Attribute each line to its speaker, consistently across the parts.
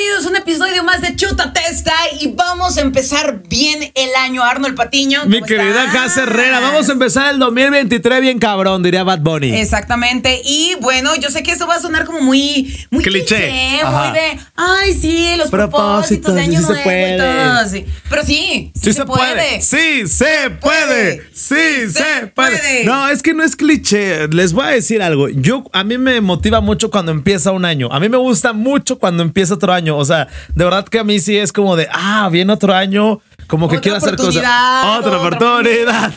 Speaker 1: bienvenidos a un episodio más de Chuta Testa y vamos a empezar bien el año. Arnold Patiño.
Speaker 2: Mi querida Casa Herrera, vamos a empezar el 2023 bien cabrón, diría Bad Bunny.
Speaker 1: Exactamente. Y bueno, yo sé que esto va a sonar como muy, muy
Speaker 2: cliché.
Speaker 1: muy de, ay, sí, los propósitos, de año
Speaker 2: sí se puede.
Speaker 1: sí. Pero sí, sí,
Speaker 2: se, puede. Sí, se puede. Sí, se, puede. No, es que no es cliché. Les voy a decir algo. Yo, a mí me motiva mucho cuando empieza un año. A mí me gusta mucho cuando empieza otro año. O sea, de verdad que a mí sí es como de, ah, viene otro año. Como que quiero hacer cosas. Otra oportunidad.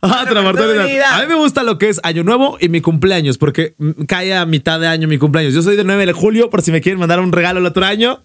Speaker 2: Otra oportunidad. A mí me gusta lo que es Año Nuevo y mi cumpleaños, porque cae a mitad de año mi cumpleaños. Yo soy de 9 de julio, por si me quieren mandar un regalo el otro año.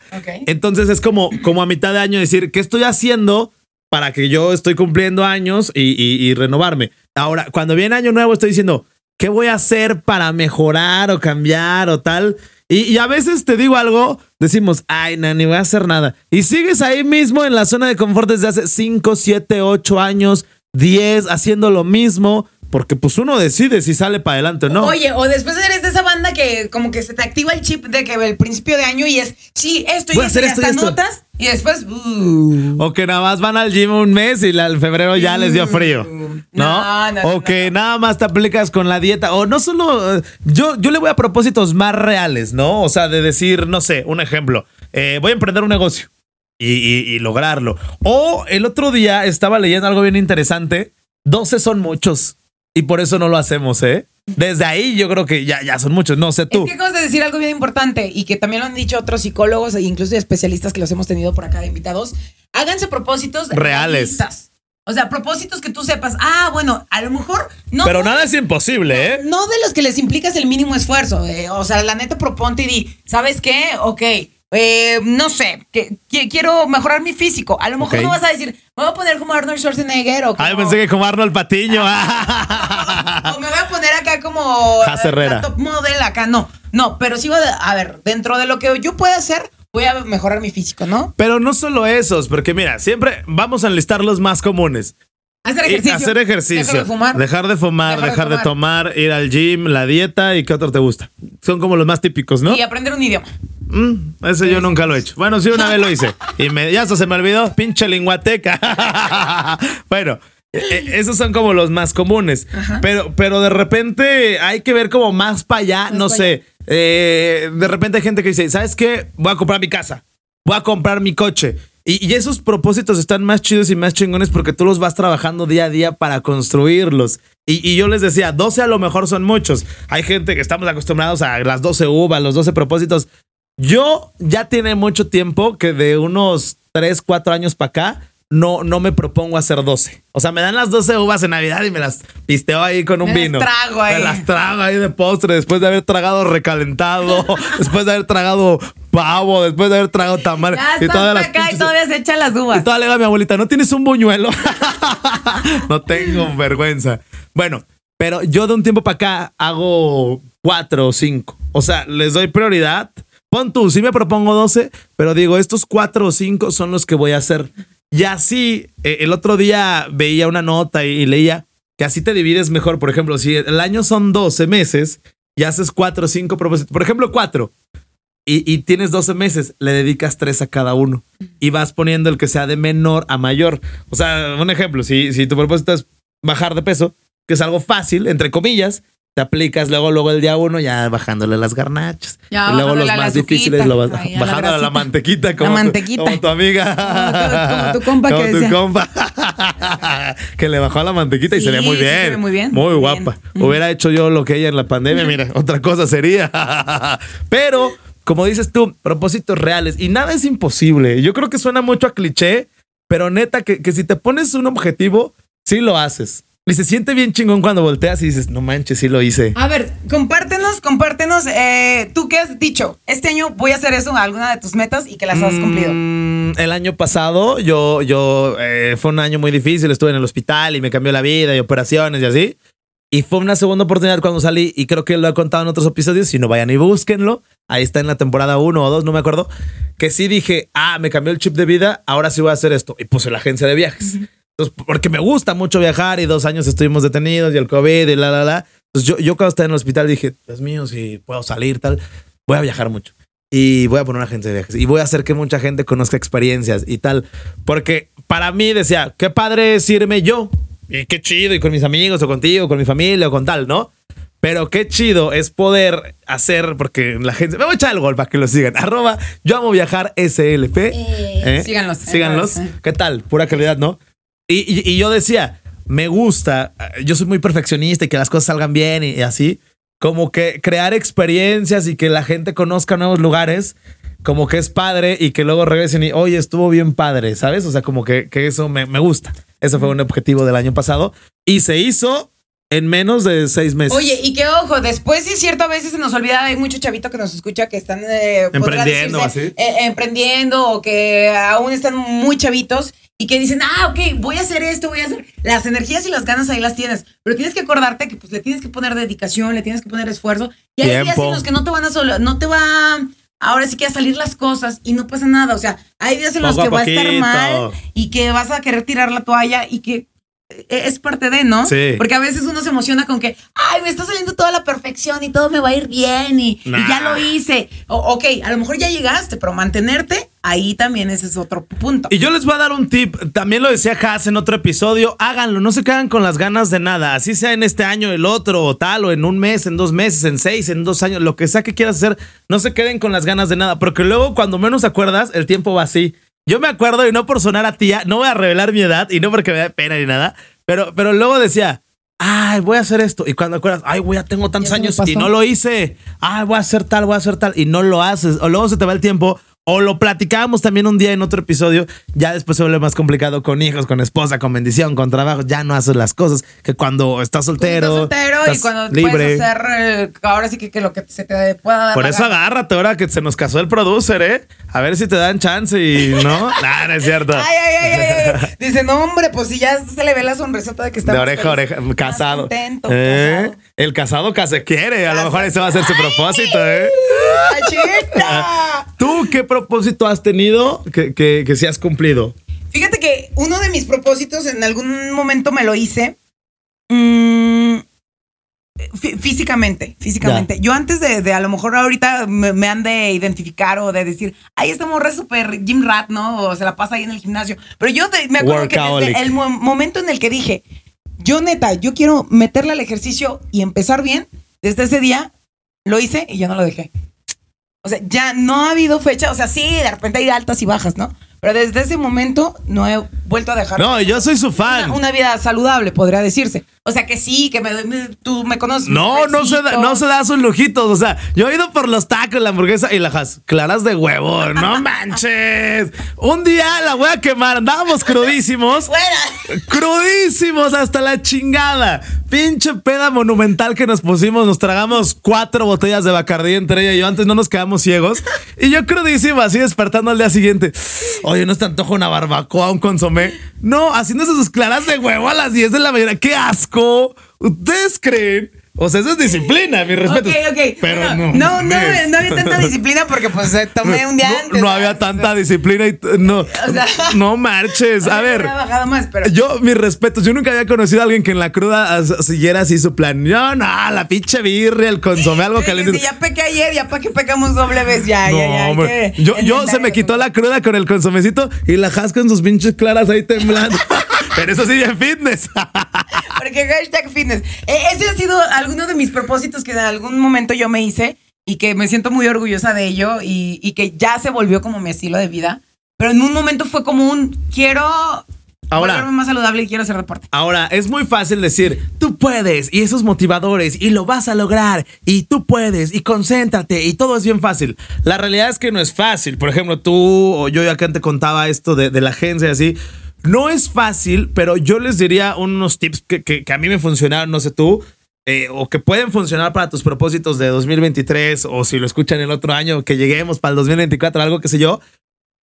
Speaker 2: Entonces es como, como a mitad de año decir, ¿qué estoy haciendo para que yo estoy cumpliendo años y, y renovarme? Ahora, cuando viene Año Nuevo, estoy diciendo, ¿qué voy a hacer para mejorar o cambiar o tal? Y, a veces te digo algo, decimos, ay, no, ni voy a hacer nada. Y sigues ahí mismo en la zona de confort desde hace 5, 7, 8 años, 10, haciendo lo mismo. Porque pues uno decide si sale para adelante o no.
Speaker 1: Oye, o después eres de esa banda que como que se te activa el chip de que el principio de año y es, sí, esto y, esto, y hasta notas y después... Uh.
Speaker 2: O que nada más van al gym un mes y el febrero ya les dio frío. ¿No? no, o que nada más te aplicas con la dieta. O no solo... Yo, yo le voy a propósitos más reales, ¿no? O sea, de decir, no sé, un ejemplo. Eh, voy a emprender un negocio y, y lograrlo. O el otro día estaba leyendo algo bien interesante. 12 son muchos. Y por eso no lo hacemos, ¿eh? Desde ahí yo creo que ya, ya son muchos, no sé tú.
Speaker 1: Es que acabas de decir algo bien importante y que también lo han dicho otros psicólogos e incluso especialistas que los hemos tenido por acá de invitados. Háganse propósitos
Speaker 2: reales.
Speaker 1: O sea, propósitos que tú sepas, ah, bueno, a lo mejor no.
Speaker 2: Pero nada es imposible, ¿eh?
Speaker 1: No de los que les implicas el mínimo esfuerzo. Eh, o sea, la neta proponte y di, ¿sabes qué? Ok, eh, no sé, que, quiero mejorar mi físico. A lo mejor no vas a decir, me voy a poner como Arnold Schwarzenegger o como...
Speaker 2: Ay, pensé que como Arnold Patiño. o
Speaker 1: me voy a poner acá como
Speaker 2: Herrera.
Speaker 1: top model acá. No, no, pero sí voy a, a ver, dentro de lo que yo pueda hacer, voy a mejorar mi físico, ¿no?
Speaker 2: Pero no solo esos, porque mira, siempre vamos a enlistar los más comunes.
Speaker 1: Hacer ejercicio.
Speaker 2: Hacer ejercicio. Dejar de fumar. Dejar de fumar, dejar, de, tomar, ir al gym, la dieta y qué otro te gusta. Son como los más típicos, ¿no?
Speaker 1: Y aprender un idioma.
Speaker 2: Mm, ese yo nunca lo he hecho. Bueno, sí, una vez lo hice. Y me, ya se me olvidó. Pinche linguateca. bueno, e, e, esos son como los más comunes. Pero, pero de repente hay que ver como más para allá. no sé. Eh, de repente hay gente que dice, ¿sabes qué? Voy a comprar mi casa. Voy a comprar mi coche. Y, esos propósitos están más chidos y más chingones porque tú los vas trabajando día a día para construirlos. Y, yo les decía, 12 a lo mejor son muchos. Hay gente que estamos acostumbrados a las 12 uvas, los 12 propósitos. Yo ya tiene mucho tiempo que de unos 3, 4 años para acá, no, no me propongo hacer 12. O sea, me dan las 12 uvas en Navidad y me las pisteo ahí con un vino.
Speaker 1: Las trago ahí.
Speaker 2: Me las trago ahí de postre después de haber tragado recalentado, después de haber tragado pavo, después de haber tragado tamal.
Speaker 1: y todas acá y todavía se echan las uvas.
Speaker 2: Y todavía le digo a mi abuelita, ¿no tienes un buñuelo? no tengo vergüenza. Bueno, pero yo de un tiempo para acá hago 4 o 5. O sea, les doy prioridad. Pon tú, sí me propongo 12, pero digo, estos 4 o 5 son los que voy a hacer. Y así, eh, el otro día veía una nota y, leía que así te divides mejor. Por ejemplo, si el año son 12 meses y haces 4 o 5 propósitos, por ejemplo, 4, y, tienes 12 meses, le dedicas 3 a cada uno y vas poniendo el que sea de menor a mayor. O sea, un ejemplo, si, si tu propósito es bajar de peso, que es algo fácil, entre comillas, te aplicas luego, luego el día uno, ya bajándole las garnachas. y luego los más difíciles lo vas bajándole la, mantequita como, Tu, tu amiga.
Speaker 1: Como, tu compa que
Speaker 2: tu compa. que le bajó la mantequita y se ve muy bien.
Speaker 1: Se ve muy bien.
Speaker 2: Muy guapa. Hubiera hecho yo lo que ella en la pandemia, mira, otra cosa sería. Pero, como dices tú, propósitos reales. Y nada es imposible. Yo creo que suena mucho a cliché, pero neta, que, que si te pones un objetivo, sí lo haces. Y se siente bien chingón cuando volteas y dices, no manches, sí lo hice.
Speaker 1: A ver, compártenos, compártenos, eh, tú qué has dicho, este año voy a hacer eso, alguna de tus metas y que las has cumplido.
Speaker 2: Mm, el año pasado yo, yo, eh, fue un año muy difícil, estuve en el hospital y me cambió la vida y operaciones y así. Y fue una segunda oportunidad cuando salí y creo que lo he contado en otros episodios, si no vayan y búsquenlo. Ahí está en la temporada 1 o 2, no me acuerdo. Que sí dije, ah, me cambió el chip de vida, ahora sí voy a hacer esto. Y puse la agencia de viajes porque me gusta mucho viajar y dos años estuvimos detenidos y el COVID y la, la, la. Entonces yo, yo cuando estaba en el hospital dije, Dios mío, si puedo salir, tal, voy a viajar mucho. y voy a poner una agencia de viajes y voy a hacer que mucha gente conozca experiencias y tal. Porque para mí decía, qué padre es irme yo. Y qué chido, y con mis amigos, o contigo, con mi familia, o con tal, ¿no? Pero qué chido es poder hacer, porque la gente. Me voy a echar el gol para que lo sigan. Arroba yo amo viajar SLP.
Speaker 1: Eh, ¿eh? Síganlos.
Speaker 2: Síganlos. ¿Qué tal? Pura calidad, ¿no? Y, yo decía, me gusta, yo soy muy perfeccionista y que las cosas salgan bien y así como que crear experiencias y que la gente conozca nuevos lugares, como que es padre y que luego regresen y, oye, estuvo bien padre, ¿sabes? O sea, como que, que eso me, me gusta. Ese fue un objetivo del año pasado y se hizo en menos de seis meses.
Speaker 1: Oye, y que ojo, después sí es cierto, a veces se nos olvida, hay mucho chavito que nos escucha que están
Speaker 2: eh, emprendiendo.
Speaker 1: Eh, emprendiendo o que aún están muy chavitos y que dicen, ah, ok, voy a hacer esto, voy a hacer. Las energías y las ganas ahí las tienes, pero tienes que acordarte que pues le tienes que poner dedicación, le tienes que poner esfuerzo. Y hay días en los que no te van a solo, no te va ahora sí que a salir las cosas y no pasa nada. O sea, hay días en los que va a estar mal y que vas a querer tirar la toalla y que es parte de, ¿no?
Speaker 2: Sí.
Speaker 1: Porque a veces uno se emociona con que, ay, me está saliendo toda la perfección y todo me va a ir bien y, ya lo hice. ok, a lo mejor ya llegaste, pero mantenerte, ahí también ese es otro punto.
Speaker 2: Y yo les voy a dar un tip, también lo decía Haas en otro episodio, háganlo, no se quedan con las ganas de nada, así sea en este año, el otro, o tal, o en un mes, en dos meses, en seis, en dos años, lo que sea que quieras hacer, no se queden con las ganas de nada, porque luego cuando menos acuerdas, el tiempo va así. Yo me acuerdo, y no por sonar a tía, no voy a revelar mi edad, y no porque me da pena ni nada, pero, pero luego decía, ay, voy a hacer esto. Y cuando acuerdas, ay, güey, ya tengo tantos años y no lo hice. Ay, voy a hacer tal, voy a hacer tal. Y no lo haces. O luego se te va el tiempo o lo platicábamos también un día en otro episodio. Ya después se vuelve más complicado con hijos, con esposa, con bendición, con trabajo. Ya no haces las cosas que cuando estás soltero.
Speaker 1: Estás soltero y cuando libre. puedes hacer. Eh, ahora sí que, lo que se te pueda dar.
Speaker 2: Por eso agárrate ahora que se nos casó el producer, ¿eh? A ver si te dan chance y no. nah, no es cierto.
Speaker 1: Ay, ay, ay, ay. Dice, no, hombre, pues si ya se le ve la sonrisota de que está.
Speaker 2: De oreja a oreja, casado. ¿Eh? El casado que se quiere. A lo mejor ese va a ser su propósito, ¿eh? ¿Tú qué propósito has tenido que, que, que has cumplido?
Speaker 1: Fíjate que uno de mis propósitos en algún momento me lo hice. Mm, físicamente, físicamente. Yo antes de, a lo mejor ahorita me, han de identificar o de decir, ay, esta morra es súper gym rat, ¿no? O se la pasa ahí en el gimnasio. Pero yo me acuerdo que desde el momento en el que dije, yo neta, yo quiero meterle al ejercicio y empezar bien, desde ese día lo hice y ya no lo dejé. O sea, ya no ha habido fecha. O sea, sí, de repente hay altas y bajas, ¿no? Pero desde ese momento no he vuelto a dejar.
Speaker 2: No, yo soy su fan.
Speaker 1: Una, vida saludable, podría decirse. O sea que sí, que me, tú me conoces.
Speaker 2: No, no se, da, no se da sus lujitos. O sea, yo he ido por los tacos, la hamburguesa y las claras de huevo. No manches. Un día la voy a quemar. Andábamos crudísimos. crudísimos hasta la chingada. Pinche peda monumental que nos pusimos. Nos tragamos cuatro botellas de Bacardí entre ella y yo. Antes no nos quedamos ciegos. Y yo crudísimo, así despertando al día siguiente. Oye, ¿no te antoja una barbacoa, un consomé? No, haciéndose sus claras de huevo a las 10 de la mañana. ¡Qué asco! ¿Ustedes creen? O sea, eso es disciplina, mi respeto.
Speaker 1: Ok, ok. Pero no. No, no, no, había tanta disciplina porque pues eh, tomé un día
Speaker 2: antes. No, había tanta disciplina y no. O sea, no marches. A ver.
Speaker 1: Más, pero...
Speaker 2: Yo, mi respeto, yo nunca había conocido a alguien que en la cruda siguiera así su plan. No, no, la pinche birria, el consomé, algo caliente.
Speaker 1: ya pequé ayer, ya para que pecamos doble vez, ya, ya,
Speaker 2: ya. yo, yo se me quitó la cruda con el consomecito y la jasco en sus pinches claras ahí temblando. pero eso sí, en fitness.
Speaker 1: Porque hashtag fitness. E, ese ha sido alguno de mis propósitos que en algún momento yo me hice y que me siento muy orgullosa de ello y, que ya se volvió como mi estilo de vida. Pero en un momento fue como un quiero Ahora, más saludable y quiero hacer deporte.
Speaker 2: Ahora, es muy fácil decir, tú puedes, y esos motivadores, y lo vas a lograr, y tú puedes, y concéntrate, y todo es bien fácil. La realidad es que no es fácil. Por ejemplo, tú o yo ya que te contaba esto de, de la agencia y así, no es fácil, pero yo les diría unos tips que, a mí me funcionaron, no sé tú, eh, o que pueden funcionar para tus propósitos de 2023, o si lo escuchan el otro año, que lleguemos para el 2024, algo que sé yo.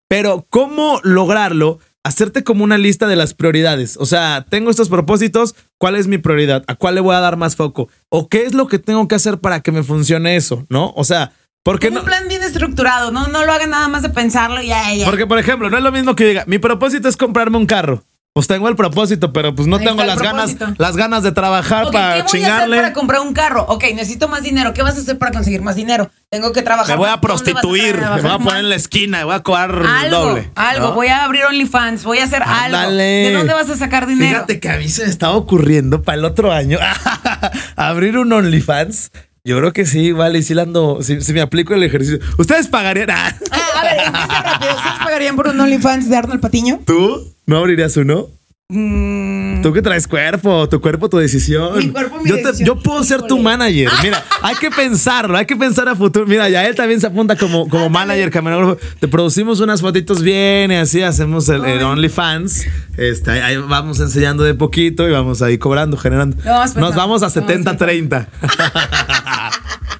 Speaker 2: Pero, ¿cómo lograrlo? Hacerte como una lista de las prioridades. O sea, tengo estos propósitos, ¿cuál es mi prioridad? ¿A cuál le voy a dar más foco? ¿O qué es lo que tengo que hacer para que me funcione eso? ¿No? O sea, porque
Speaker 1: un plan bien estructurado, no, no lo hagan nada más de pensarlo y ya, ya.
Speaker 2: Porque, por ejemplo, no es lo mismo que diga, mi propósito es comprarme un carro. Pues tengo el propósito, pero pues no tengo las ganas, las ganas de trabajar para ¿qué voy chingarle.
Speaker 1: A hacer para comprar un carro? Ok, necesito más dinero. ¿Qué vas a hacer para conseguir más dinero? Tengo que trabajar.
Speaker 2: Me voy a prostituir, me voy a poner en la esquina, me voy a cobrar doble.
Speaker 1: Algo, voy a abrir OnlyFans, voy a hacer algo. ¿De dónde vas a sacar dinero?
Speaker 2: Fíjate que a mí se me estaba ocurriendo para el otro año abrir un OnlyFans. Yo creo que sí, igual, y si le ando, si, me aplico el ejercicio. ¿Ustedes pagarían?
Speaker 1: Ah, a ver, empieza rápido. ¿Ustedes pagarían por un OnlyFans de Arnold Patiño?
Speaker 2: ¿Tú? ¿No abrirías uno? Mm. Tú que traes cuerpo, tu cuerpo, tu decisión.
Speaker 1: Mi cuerpo, mi
Speaker 2: yo,
Speaker 1: decisión.
Speaker 2: yo puedo ser tu manager. Mira, hay que pensarlo, hay que pensar a futuro. Mira, ya él también se apunta como, como manager, camarógrafo. Te producimos unas fotitos bien y así hacemos el, OnlyFans. Este, ahí vamos enseñando de poquito y vamos ahí cobrando, generando. Nos vamos a 70-30.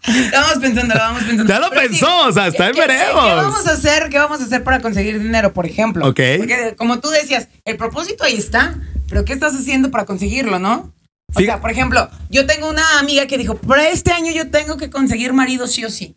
Speaker 1: Lo vamos pensando, lo vamos pensando.
Speaker 2: Ya lo pensó, o sea, está en veremos.
Speaker 1: ¿Qué vamos a hacer? ¿Qué vamos a hacer para conseguir dinero, por ejemplo?
Speaker 2: Ok.
Speaker 1: Porque como tú decías, el propósito ahí está, pero ¿qué estás haciendo para conseguirlo, no? O sea, por ejemplo, yo tengo una amiga que dijo, para este año yo tengo que conseguir marido sí o sí.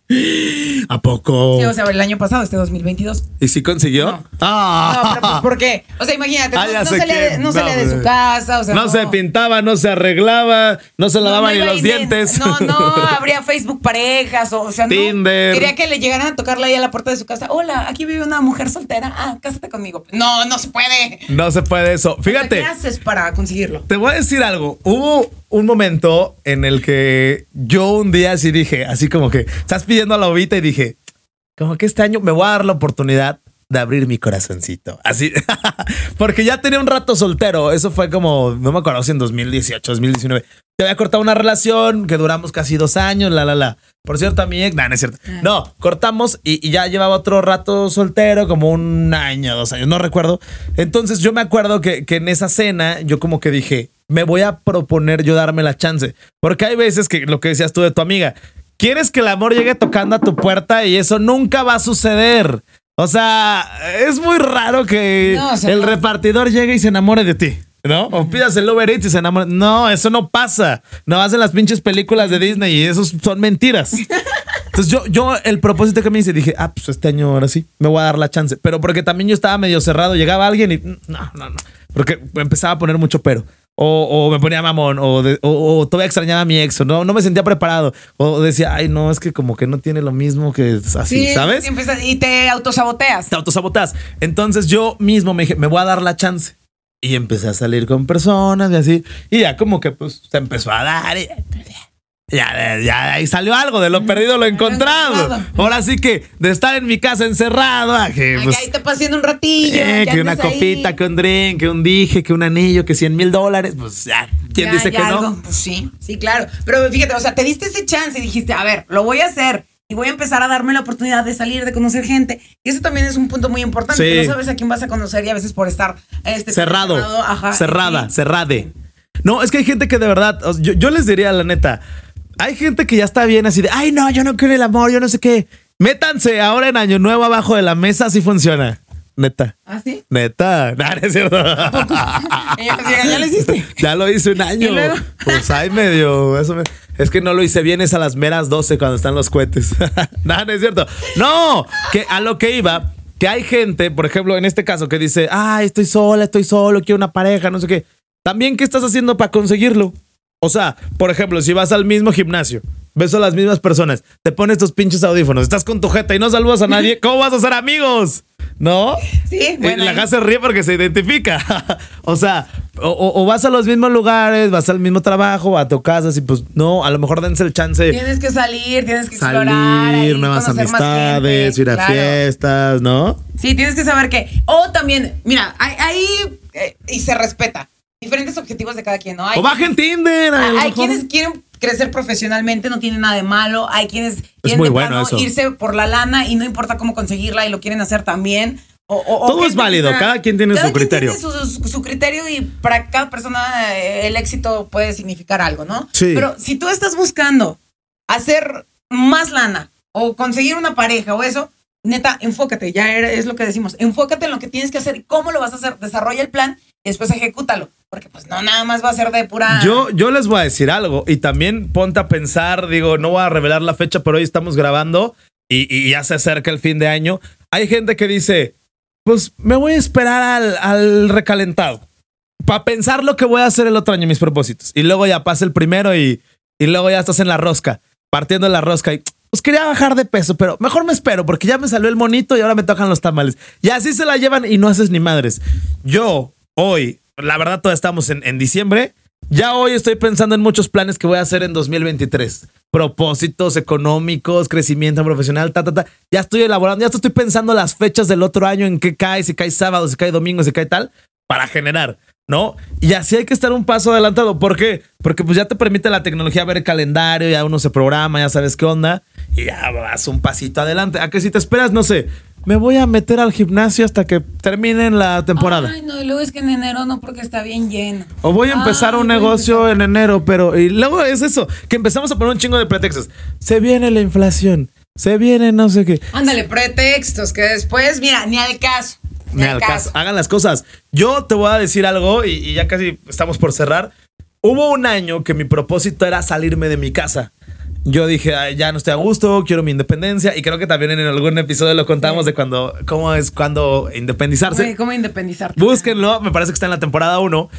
Speaker 2: ¿A poco?
Speaker 1: Sí, o sea, el año pasado, este 2022.
Speaker 2: ¿Y sí consiguió?
Speaker 1: No. Ah. No, pero pues, ¿por qué? O sea, imagínate, ah, no, salía, no, salía, de su casa, o sea,
Speaker 2: no, se pintaba, no se arreglaba, no se lavaban ni los dientes.
Speaker 1: No, no, habría Facebook parejas, o, sea,
Speaker 2: Tinder.
Speaker 1: Quería que le llegaran a tocarle ahí a la puerta de su casa. Hola, aquí vive una mujer soltera. Ah, cásate conmigo. No, no se puede.
Speaker 2: No se puede eso. Fíjate.
Speaker 1: ¿Qué haces para conseguirlo?
Speaker 2: Te voy a decir algo. Hubo un momento en el que yo un día así dije, así como que estás pidiendo a la ovita y dije, como que este año me voy a dar la oportunidad de abrir mi corazoncito. Así, porque ya tenía un rato soltero. Eso fue como, no me acuerdo si en 2018, 2019. Te había cortado una relación que duramos casi dos años, la, la, la. Por cierto, a mi no, no es cierto. Ah. No, cortamos y, ya llevaba otro rato soltero, como un año, dos años, no recuerdo. Entonces yo me acuerdo que, que en esa cena yo como que dije, me voy a proponer yo darme la chance. Porque hay veces que lo que decías tú de tu amiga, quieres que el amor llegue tocando a tu puerta y eso nunca va a suceder. O sea, es muy raro que el repartidor llegue y se enamore de ti. ¿No? O pidas el Uber Eats y se enamore. No, eso no pasa. No hacen las pinches películas de Disney y esos son mentiras. Entonces yo, yo el propósito que me hice, dije, ah, pues este año ahora sí, me voy a dar la chance. Pero porque también yo estaba medio cerrado, llegaba alguien y no, no, no. Porque empezaba a poner mucho pero. O, me ponía mamón, o, o, todavía extrañaba a mi ex, o no, no me sentía preparado, o decía, ay, no, es que como que no tiene lo mismo que así, ¿sabes?
Speaker 1: Y te autosaboteas.
Speaker 2: Te autosaboteas. Entonces yo mismo me dije, me voy a dar la chance. Y empecé a salir con personas y así. Y ya como que pues se empezó a dar. Y, ya, ya ahí salió algo, de lo perdido lo encontrado. Ahora sí que de estar en mi casa encerrado, que,
Speaker 1: pues, ahí te pasando un ratillo.
Speaker 2: Eh, que una copita, que un drink, que un dije, que un anillo, que 100 mil dólares, pues ya, ¿quién dice que no?
Speaker 1: Pues sí, sí, claro. Pero fíjate, o sea, te diste ese chance y dijiste, a ver, lo voy a hacer y voy a empezar a darme la oportunidad de salir, de conocer gente. Y eso también es un punto muy importante, que no sabes a quién vas a conocer y a veces por estar este,
Speaker 2: cerrado, cerrada, cerrade. No, es que hay gente que de verdad, yo, yo les diría la neta, hay gente que ya está bien así de, ay, no, yo no quiero el amor, yo no sé qué. Métanse ahora en Año Nuevo abajo de la mesa, así funciona. Neta.
Speaker 1: ¿Ah, sí?
Speaker 2: Neta. No, es cierto.
Speaker 1: ¿Ya lo hiciste?
Speaker 2: Ya lo hice un año. Pues ay, medio. Es que no lo hice bien, es a las meras 12 cuando están los cohetes. no, no es cierto. No, que a lo que iba, que hay gente, por ejemplo, en este caso, que dice, ay, estoy sola, estoy solo, quiero una pareja, no sé qué. También, ¿qué estás haciendo para conseguirlo? O sea, por ejemplo, si vas al mismo gimnasio, ves a las mismas personas, te pones tus pinches audífonos, estás con tu jeta y no saludas a nadie, ¿cómo vas a ser amigos? ¿No?
Speaker 1: Sí, bueno.
Speaker 2: La casa se ríe porque se identifica. o sea, o, vas a los mismos lugares, vas al mismo trabajo, a tu casa, y pues no, a lo mejor dense el chance.
Speaker 1: Tienes que salir, tienes que
Speaker 2: salir, explorar. nuevas amistades, ir a fiestas, ¿no?
Speaker 1: Sí, tienes que saber que. O también, mira, ahí. Eh, y se respeta diferentes objetivos de cada quien, ¿no?
Speaker 2: Hay o bajen Tinder.
Speaker 1: Hay, quienes quieren crecer profesionalmente, no tiene nada de malo. Hay quienes
Speaker 2: quieren muy bueno
Speaker 1: irse por la lana y no importa cómo conseguirla y lo quieren hacer también. O,
Speaker 2: Todo es válido, cada quien tiene su criterio.
Speaker 1: Tiene su, criterio y para cada persona eh, el éxito puede significar algo, ¿no?
Speaker 2: Sí.
Speaker 1: Pero si tú estás buscando hacer más lana o conseguir una pareja o eso, neta, enfócate, ya es lo que decimos, enfócate en lo que tienes que hacer y cómo lo vas a hacer, desarrolla el plan y después ejecútalo, porque pues no nada más va a ser de pura...
Speaker 2: Yo, yo les voy a decir algo y también ponte a pensar, digo, no voy a revelar la fecha, pero hoy estamos grabando y, ya se acerca el fin de año. Hay gente que dice, pues me voy a esperar al, al recalentado. para pensar lo que voy a hacer el otro año, mis propósitos. Y luego ya pasa el primero y, y luego ya estás en la rosca, partiendo la rosca y pues quería bajar de peso, pero mejor me espero porque ya me salió el monito y ahora me tocan los tamales. Y así se la llevan y no haces ni madres. Yo, hoy, la verdad, todavía estamos en, en diciembre. Ya hoy estoy pensando en muchos planes que voy a hacer en 2023. Propósitos económicos, crecimiento profesional, ta, ta, ta. Ya estoy elaborando, ya estoy pensando las fechas del otro año, en qué cae, si cae sábado, si cae domingo, si cae tal, para generar. ¿no? Y así hay que estar un paso adelantado. ¿Por qué? Porque pues ya te permite la tecnología ver el calendario, ya uno se programa, ya sabes qué onda, y ya vas un pasito adelante. A que si te esperas, no sé, me voy a meter al gimnasio hasta que termine la temporada.
Speaker 1: Ay, no, y luego es que en enero no, porque está bien lleno.
Speaker 2: O voy a empezar un negocio en enero, pero. Y luego es eso, que empezamos a poner un chingo de pretextos. Se viene la inflación, se viene no sé qué.
Speaker 1: Ándale, pretextos, que después, mira, ni al caso. Ni, al caso.
Speaker 2: Hagan las cosas. Yo te voy a decir algo, y, y ya casi estamos por cerrar. Hubo un año que mi propósito era salirme de mi casa yo dije, Ay, ya no estoy a gusto, quiero mi independencia. Y creo que también en algún episodio lo contamos de cuando, cómo es cuando independizarse.
Speaker 1: ¿Cómo independizarte?
Speaker 2: Búsquenlo, me parece que está en la temporada 1.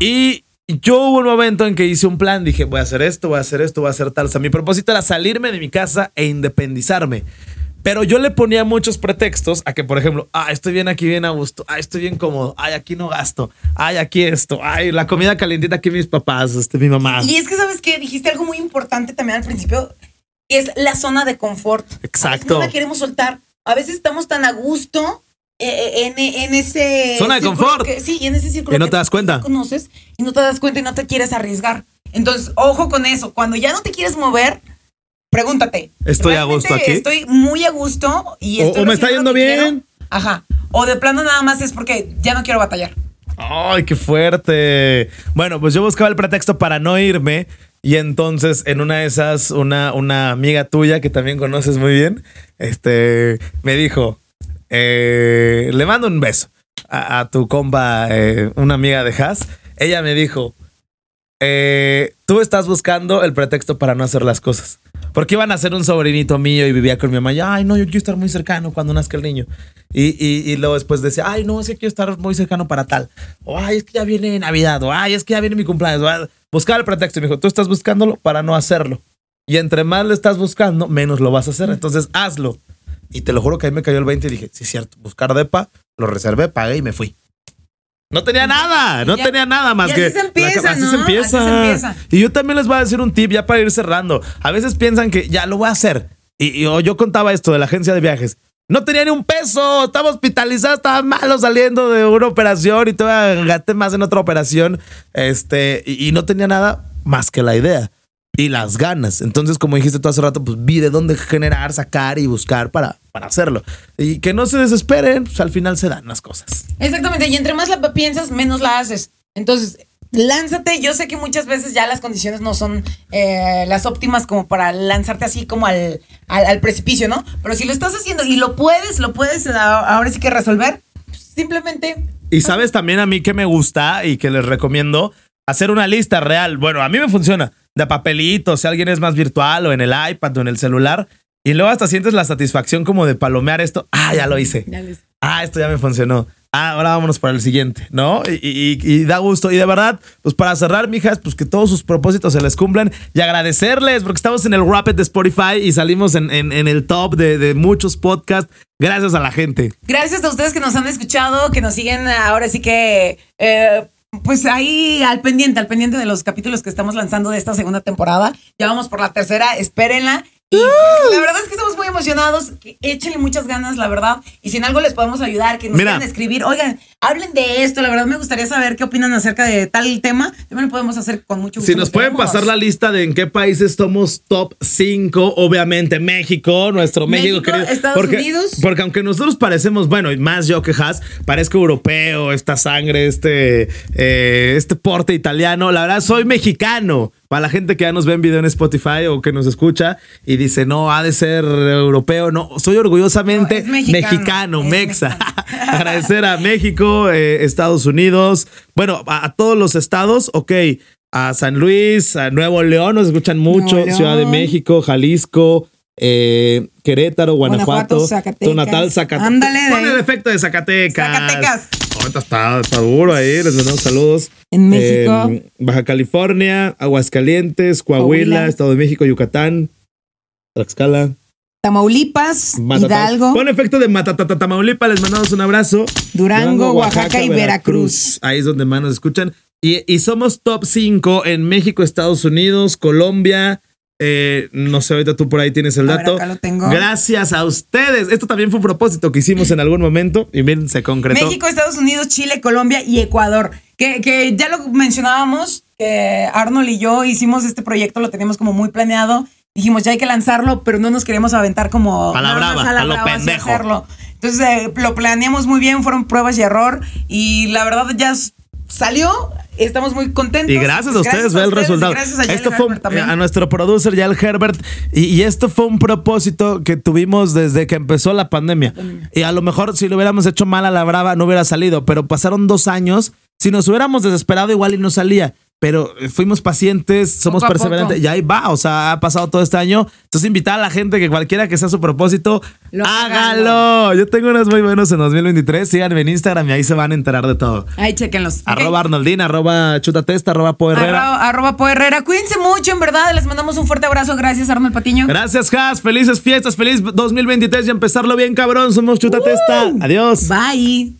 Speaker 2: Y yo hubo un momento en que hice un plan, dije, voy a hacer esto, voy a hacer esto, voy a hacer tal. O sea, mi propósito era salirme de mi casa e independizarme. Pero yo le ponía muchos pretextos a que, por ejemplo, ah, estoy bien aquí, bien a gusto, ah, estoy bien cómodo, ay, aquí no gasto, ay, aquí esto, ay, la comida calentita aquí mis papás, este, mi mamá.
Speaker 1: Y es que, ¿sabes qué? Dijiste algo muy importante también al principio, que es la zona de confort.
Speaker 2: Exacto.
Speaker 1: no la queremos soltar. A veces estamos tan a gusto eh, en, en, ese...
Speaker 2: Zona de confort.
Speaker 1: Que, sí, en ese círculo.
Speaker 2: Que no te das cuenta.
Speaker 1: conoces y no te das cuenta y no te quieres arriesgar. Entonces, ojo con eso. Cuando ya no te quieres mover, pregúntate.
Speaker 2: ¿Estoy a gusto aquí?
Speaker 1: Estoy muy a gusto y
Speaker 2: o, me está yendo bien.
Speaker 1: Ajá. O de plano nada más es porque ya no quiero batallar.
Speaker 2: ¡Ay, qué fuerte! Bueno, pues yo buscaba el pretexto para no irme. Y entonces, en una de esas, una, una amiga tuya que también conoces muy bien, este, me dijo: eh, Le mando un beso a, tu compa, eh, una amiga de Haas. Ella me dijo: eh, Tú estás buscando el pretexto para no hacer las cosas. Porque iban a ser un sobrinito mío y vivía con mi mamá. Y, ay, no, yo quiero estar muy cercano cuando nazca el niño. Y, y, y, luego después decía, ay, no, es que quiero estar muy cercano para tal. O, ay, es que ya viene Navidad. O, ay, es que ya viene mi cumpleaños. Buscar el pretexto. Y me dijo, tú estás buscándolo para no hacerlo. Y entre más lo estás buscando, menos lo vas a hacer. Entonces, hazlo. Y te lo juro que ahí me cayó el 20 y dije, sí, es cierto, buscar depa, lo reservé, pagué y me fui. No tenía nada, no tenía nada más que.
Speaker 1: Así se empieza,
Speaker 2: así, se empieza. Y yo también les voy a decir un tip ya para ir cerrando. A veces piensan que ya lo voy a hacer. Y, yo contaba esto de la agencia de viajes. No tenía ni un peso, estaba hospitalizado, estaba malo saliendo de una operación y todavía gasté más en otra operación. Este, y no tenía nada más que la idea y las ganas. Entonces, como dijiste tú hace rato, pues vi de dónde generar, sacar y buscar para, para hacerlo. Y que no se desesperen, pues al final se dan las cosas.
Speaker 1: Exactamente, y entre más la piensas, menos la haces. Entonces, lánzate. Yo sé que muchas veces ya las condiciones no son eh, las óptimas como para lanzarte así como al, al, precipicio, ¿no? Pero si lo estás haciendo y lo puedes, lo puedes ahora sí que resolver, pues simplemente...
Speaker 2: Y sabes también a mí que me gusta y que les recomiendo hacer una lista real. Bueno, a mí me funciona de papelito, si alguien es más virtual o en el iPad o en el celular. Y luego hasta sientes la satisfacción como de palomear esto. Ah, ya lo hice. Ah, esto ya me funcionó. Ah, ahora vámonos para el siguiente, ¿no? Y, da gusto. Y de verdad, pues para cerrar, mijas, pues que todos sus propósitos se les cumplan y agradecerles porque estamos en el Rapid de Spotify y salimos en, el top de, muchos podcasts. Gracias a la gente.
Speaker 1: Gracias a ustedes que nos han escuchado, que nos siguen ahora sí que... Eh, pues ahí al pendiente, al pendiente de los capítulos que estamos lanzando de esta segunda temporada. Ya vamos por la tercera, espérenla. Y la verdad es que estamos muy emocionados. Échenle muchas ganas, la verdad. Y si en algo les podemos ayudar, que nos quieran escribir, oigan, hablen de esto. La verdad me gustaría saber qué opinan acerca de tal tema. También lo podemos hacer con mucho gusto.
Speaker 2: Si nos pueden pasar la lista de en qué países somos top 5, obviamente México, nuestro México,
Speaker 1: querido. Estados Unidos.
Speaker 2: Porque aunque nosotros parecemos, bueno, más yo que Has, parezco europeo, esta sangre, este, eh, este porte italiano. La verdad, soy mexicano. Para la gente que ya nos ve en video en Spotify o que nos escucha y dice, no, ha de ser europeo. No, soy orgullosamente mexicano, mexa. Agradecer a México, eh, Estados Unidos, bueno, a, todos los estados, ok. A San Luis, a Nuevo León, nos escuchan mucho. Ciudad de México, Jalisco, eh, Querétaro, Guanajuato,
Speaker 1: Guanajuato
Speaker 2: tu natal Zacatecas.
Speaker 1: Ándale.
Speaker 2: Pon el efecto de Zacatecas.
Speaker 1: Zacatecas.
Speaker 2: Está, está, duro ahí, les mandamos saludos.
Speaker 1: En México.
Speaker 2: Baja California, Aguascalientes, Coahuila, Estado de México, Yucatán, Tlaxcala.
Speaker 1: Tamaulipas, Hidalgo.
Speaker 2: Con efecto de Matatata, Tamaulipas, les mandamos un abrazo.
Speaker 1: Durango, Oaxaca, y Veracruz.
Speaker 2: Ahí es donde más nos escuchan. Y, y somos top 5 en México, Estados Unidos, Colombia, eh, no sé, ahorita tú por ahí tienes el dato.
Speaker 1: lo tengo.
Speaker 2: Gracias a ustedes. Esto también fue un propósito que hicimos en algún momento y bien se concretó.
Speaker 1: México, Estados Unidos, Chile, Colombia y Ecuador. Que, que ya lo mencionábamos, que Arnold y yo hicimos este proyecto, lo teníamos como muy planeado. Dijimos, ya hay que lanzarlo, pero no nos queríamos aventar como
Speaker 2: a la brava, a, lo pendejo.
Speaker 1: Entonces eh, lo planeamos muy bien, fueron pruebas y error. Y la verdad ya salió Estamos muy contentos.
Speaker 2: Y gracias a ustedes, ve el resultado.
Speaker 1: Gracias a
Speaker 2: esto fue a nuestro producer, Herbert. Y, esto fue un propósito que tuvimos desde que empezó la pandemia. Y a lo mejor si lo hubiéramos hecho mal a la brava no hubiera salido, pero pasaron dos años. Si nos hubiéramos desesperado, igual y no salía pero eh, fuimos pacientes, somos perseverantes y ahí va, o sea, ha pasado todo este año. Entonces, invitar a la gente que cualquiera que sea su propósito, hágalo. Yo tengo unos muy buenos en 2023. Síganme en Instagram y ahí se van a enterar de todo.
Speaker 1: Ahí chequenlos.
Speaker 2: Arroba Arnoldina, arroba Chutatesta, arroba Poherrera.
Speaker 1: Arroba, Poherrera. Cuídense mucho, en verdad. Les mandamos un fuerte abrazo. Gracias, Arnold Patiño.
Speaker 2: Gracias, Has. Felices fiestas, feliz 2023 y empezarlo bien, cabrón. Somos Chutatesta. Uh. Adiós.
Speaker 1: Bye.